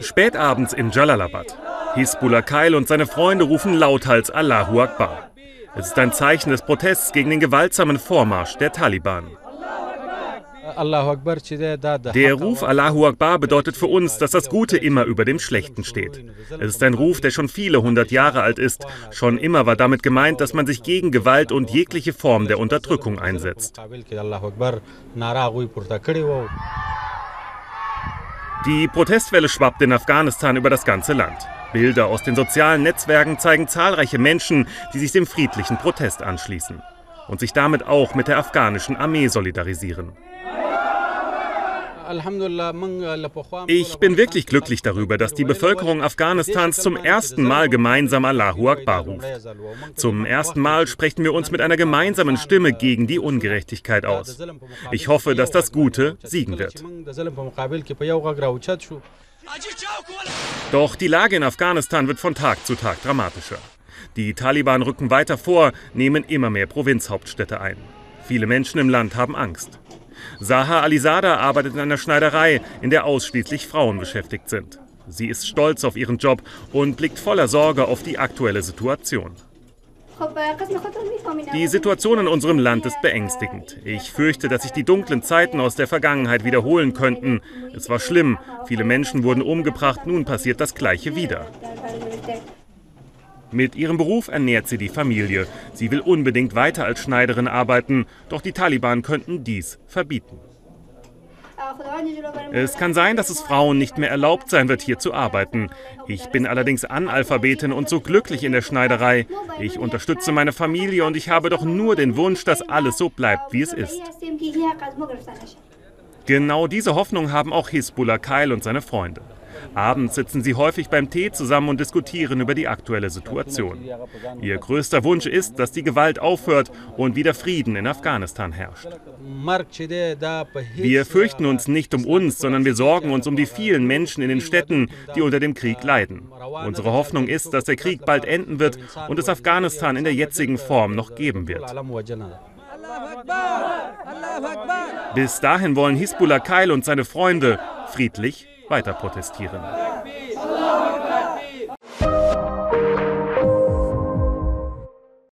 Spätabends in Jalalabad. Hisbullah Kyle und seine Freunde rufen lauthals Allahu Akbar. Es ist ein Zeichen des Protests gegen den gewaltsamen Vormarsch der Taliban. Der Ruf Allahu Akbar bedeutet für uns, dass das Gute immer über dem Schlechten steht. Es ist ein Ruf, der schon viele hundert Jahre alt ist. Schon immer war damit gemeint, dass man sich gegen Gewalt und jegliche Form der Unterdrückung einsetzt. Die Protestwelle schwappt in Afghanistan über das ganze Land. Bilder aus den sozialen Netzwerken zeigen zahlreiche Menschen, die sich dem friedlichen Protest anschließen und sich damit auch mit der afghanischen Armee solidarisieren. Ich bin wirklich glücklich darüber, dass die Bevölkerung Afghanistans zum ersten Mal gemeinsam Allahu Akbar ruft. Zum ersten Mal sprechen wir uns mit einer gemeinsamen Stimme gegen die Ungerechtigkeit aus. Ich hoffe, dass das Gute siegen wird. Doch die Lage in Afghanistan wird von Tag zu Tag dramatischer. Die Taliban rücken weiter vor, nehmen immer mehr Provinzhauptstädte ein. Viele Menschen im Land haben Angst. Saha Alisada arbeitet in einer Schneiderei, in der ausschließlich Frauen beschäftigt sind. Sie ist stolz auf ihren Job und blickt voller Sorge auf die aktuelle Situation. Die Situation in unserem Land ist beängstigend. Ich fürchte, dass sich die dunklen Zeiten aus der Vergangenheit wiederholen könnten. Es war schlimm, viele Menschen wurden umgebracht, nun passiert das Gleiche wieder. Mit ihrem Beruf ernährt sie die Familie. Sie will unbedingt weiter als Schneiderin arbeiten, doch die Taliban könnten dies verbieten. Es kann sein, dass es Frauen nicht mehr erlaubt sein wird, hier zu arbeiten. Ich bin allerdings Analphabetin und so glücklich in der Schneiderei. Ich unterstütze meine Familie und ich habe doch nur den Wunsch, dass alles so bleibt, wie es ist. Genau diese Hoffnung haben auch Hisbullah Kyle und seine Freunde. Abends sitzen sie häufig beim Tee zusammen und diskutieren über die aktuelle Situation. Ihr größter Wunsch ist, dass die Gewalt aufhört und wieder Frieden in Afghanistan herrscht. Wir fürchten uns nicht um uns, sondern wir sorgen uns um die vielen Menschen in den Städten, die unter dem Krieg leiden. Unsere Hoffnung ist, dass der Krieg bald enden wird und es Afghanistan in der jetzigen Form noch geben wird. Bis dahin wollen Hisbullah Kyle und seine Freunde friedlich weiter protestieren.